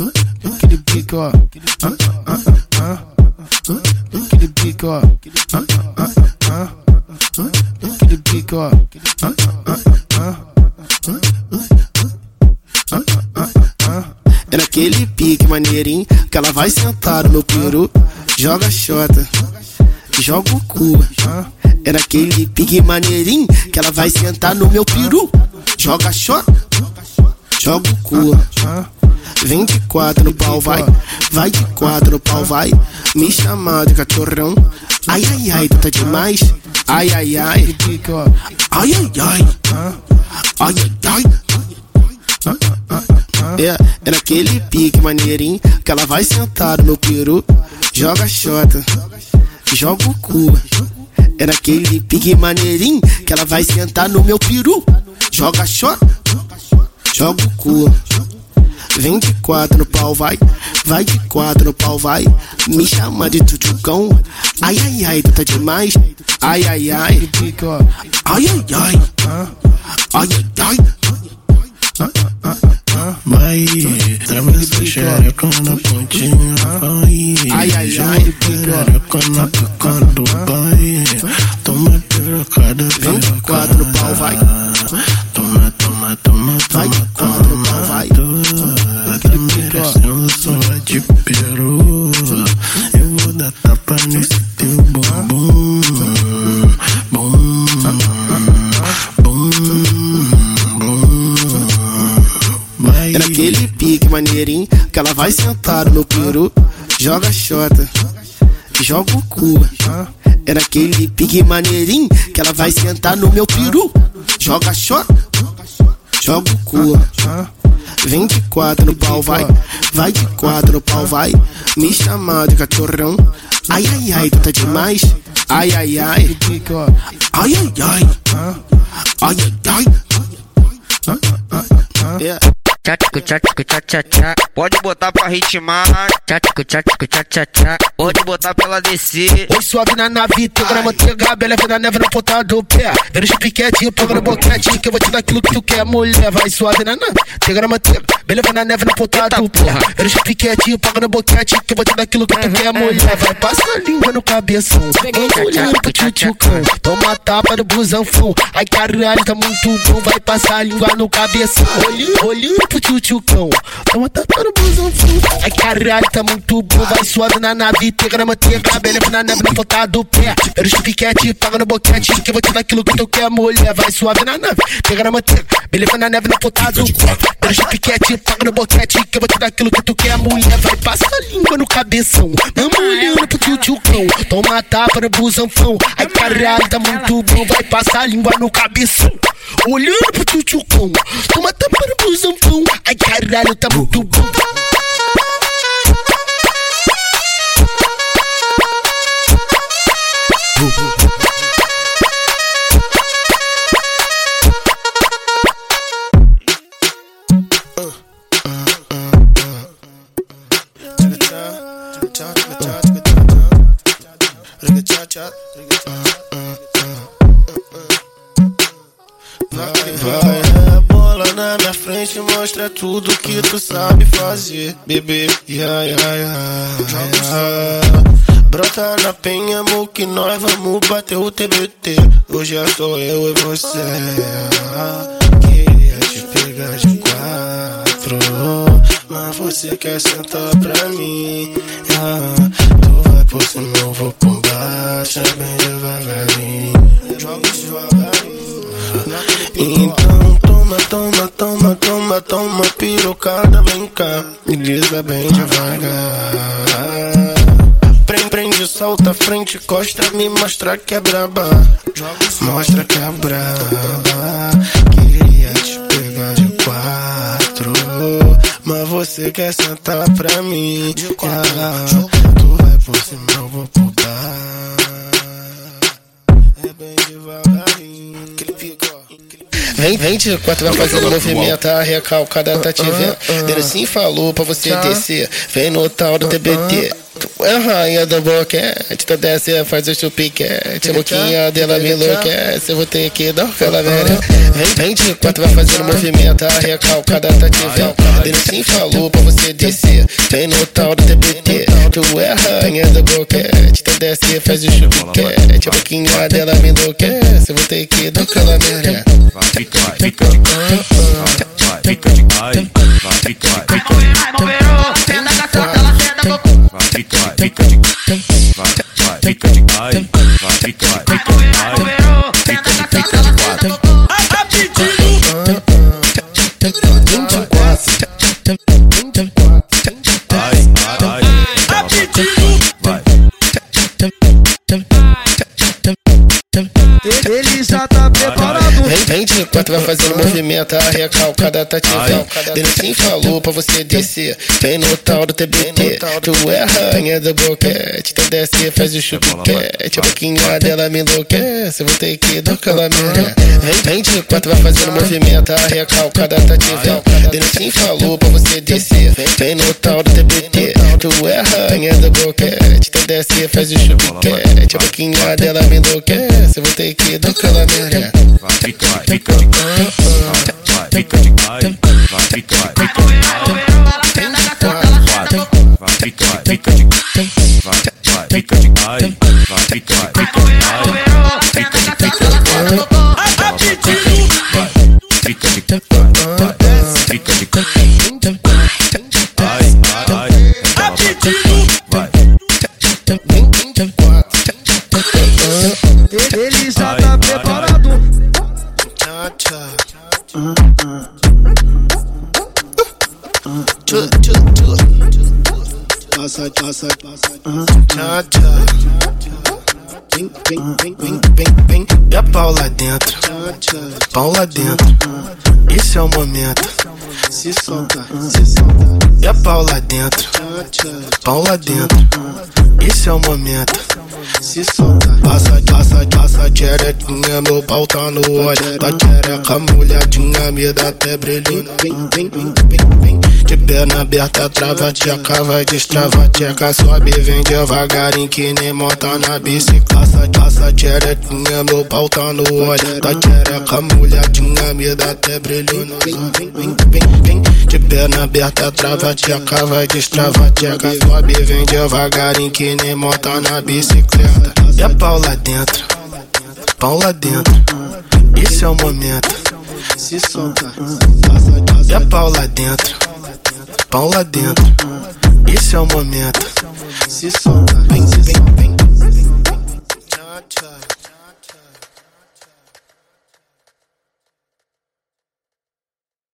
Ah, ah, ah, ah. Aquele pique. Ah, ah, ah, ah. Ah, ah, ah, ah. É naquele pique maneirinho que ela vai sentar no meu peru, joga xota, joga o cu. É naquele pique maneirinho que ela vai sentar no meu peru, joga xota, joga o cu. Vem de quatro no pau, vai. Vai de quatro no pau, vai. Me chamar de cachorrão. Ai, ai, ai, tu tá demais. Ai, ai, ai. Ai, ai, ai. Ai, ai, ai. É, é naquele pique maneirinho que ela vai sentar no meu peru, joga xota, joga o cu. É naquele pique maneirinho que ela vai sentar no meu peru, joga xota, joga o cu. Vem de quatro no pau, vai. Vai de quatro no pau, vai. Me chama de tutucão. Ai, ai, ai, tu tá demais. Ai, ai, ai. Ai, ai, ai. Ai, ai, ai. Vai, trava essa xereca na pontinha, vai. Ai, ai, ai. Xereca na pica do pai. Toma pirocada, Vem de quatro no pau, vai. Só de peru. Eu vou dar tapa nesse teu bumbum. Bum, bum, bum. É naquele pique maneirinho que ela vai sentar no meu peru, joga xota, joga o cu. É naquele pique maneirinho que ela vai sentar no meu peru, joga xota, joga o cu. Vem de quatro no pau, vai. Vai de quatro no pau, vai. Me chamar de cachorrão. Ai, ai, ai, tu tá demais. Ai, ai, ai. Ai, ai, ai. Ai, ai, ai. É. Pode botar pra ritmar. Pode botar pra ela descer. Oi, suave na nave, teu na manteiga, bela na neve na ponta do pé. Vendo os piquete, pega no boquete, que eu vou te dar aquilo que tu quer, mulher. Vai suave na nave, teu na manteiga, bela na neve na ponta do pé. Vendo os piquete, pega no boquete, que eu vou te dar aquilo que tu quer, mulher. Vai passar a língua no cabeção, vem olhando pro tchutchucão. Toma tapa do busanfão, ai caralho, tá muito bom. Vai passar a língua no cabeção, olhando, olhando pro tchutchucão. Toma tapa do busanfão, ai caralho, tá muito bom. Vai suave na nave, pega na manteiga, bela na neve na ponta do pé. Vendo os piquete, paga no boquete, que eu vou te dar aquilo que tu quer, mulher. Vai suave na nave, pega na manteiga, beleza na neve na ponta do pé. Vendo os piquete, paga no boquete, que eu vou te dar aquilo que tu quer, mulher. Vai passar a língua no cabeção, vamos olhando pro tchutchucão. Toma tapa no busanfão, ai caralho, tá muito bom. Vai passar a língua no cabeção, olhando pro tchutchucão. Toma tapa no busanfão, ai caralho, tá muito bom. Vai mostra tudo que tu sabe fazer, bebê. Ya, ya, ya. Brota na penha, amor, que nós vamos bater o TBT. Hoje é só eu e você. Queria te pegar de quatro, mas você quer sentar pra mim. Ya. Tu vai por cima, eu vou por baixo, bem devagarinho. Joga devagarinho. Então toma, toma, toma, toma, pirocada, vem cá, me desce bem devagar. Prende, prende, solta, frente, costa, me mostra que é braba. Mostra que é braba. Queria te pegar de quatro, mas você quer sentar pra mim. Ah, tu vai por cima, eu vou por baixo. É bem devagarinho. Vem, vem de quatro vai fazendo movimento, a recalcada tá te vendo. Ele sim falou pra você descer. Vem no tal do TBT. É a rainha do boquete, tu desce faz o chupiquete. A boquinha dela me enlouquece, eu vou ter que dar aquela merda. Vem, vem de quatro, vai fazendo movimento, a recalcada tá te vendo. Ele sim falou pra você descer, vem no tal do TBT. Tu é a rainha do boquete, tu desce faz o chupiquete. A boquinha dela me enlouquece, eu vou ter que dar aquela merda. Fica, fica de vai, fica de vai, fica, fica, Senta com a sua de vai, vai, fica de vai, vai, de vai, de fica de quatro. Vai, Ele já tá preparado. Vem, vem de quatro, vai fazendo movimento, a recalcada tá te vendo. Ele sim falou pra você descer, vem no tal do TBT. Tu é a rainha do boquete, tu desce faz o chupiquete. A boquinha dela me enlouquece, eu vou ter que dar aquela merda. Vem, vem de quatro, vai fazendo movimento, a recalcada tá te vendo. Ele sim falou pra você descer, vem no tal do TBT. Tu é a rainha do boquete, desce faz o chupiquete. A boquinha dela me enlouquece, eu vou ter que dar aquela merda. fica, fica fica fica, fica fica, fica fica fica, fica uh, to it, to it, to it. Outside, outside, outside, uh, uh-huh. cha cha. Vem, vem, vem, vem, vem, vem. E a pau lá dentro, pau lá dentro. Esse é o momento. Se solta, se solta. E a pau lá dentro, pau lá dentro. Esse é o momento. Se solta. Passa, passa, passa, tcherequinha, meu pau tá no óleo. Tá tchereca, molhadinha, me dá até brilhinho. Vem, vem, vem, vem, vem. De perna aberta, trava, tcheca, vai destrava, tcheca, sobe, vem devagarinho que nem monta na bicicleta. Passa, passa, tcherequinha, meu pau tá no óleo. Tá tchereca, molhadinha, me dá até brilho Vem, olho. vem, vem, vem. De perna aberta, trava, tcheca, vai destrava, tcheca, sobe, vem devagarinho que nem monta na bicicleta. A pau lá dentro, pau lá dentro, esse é o momento. Se solta. A pau lá dentro, pau lá dentro, esse é o momento. Se solta. Vem, vem, vem.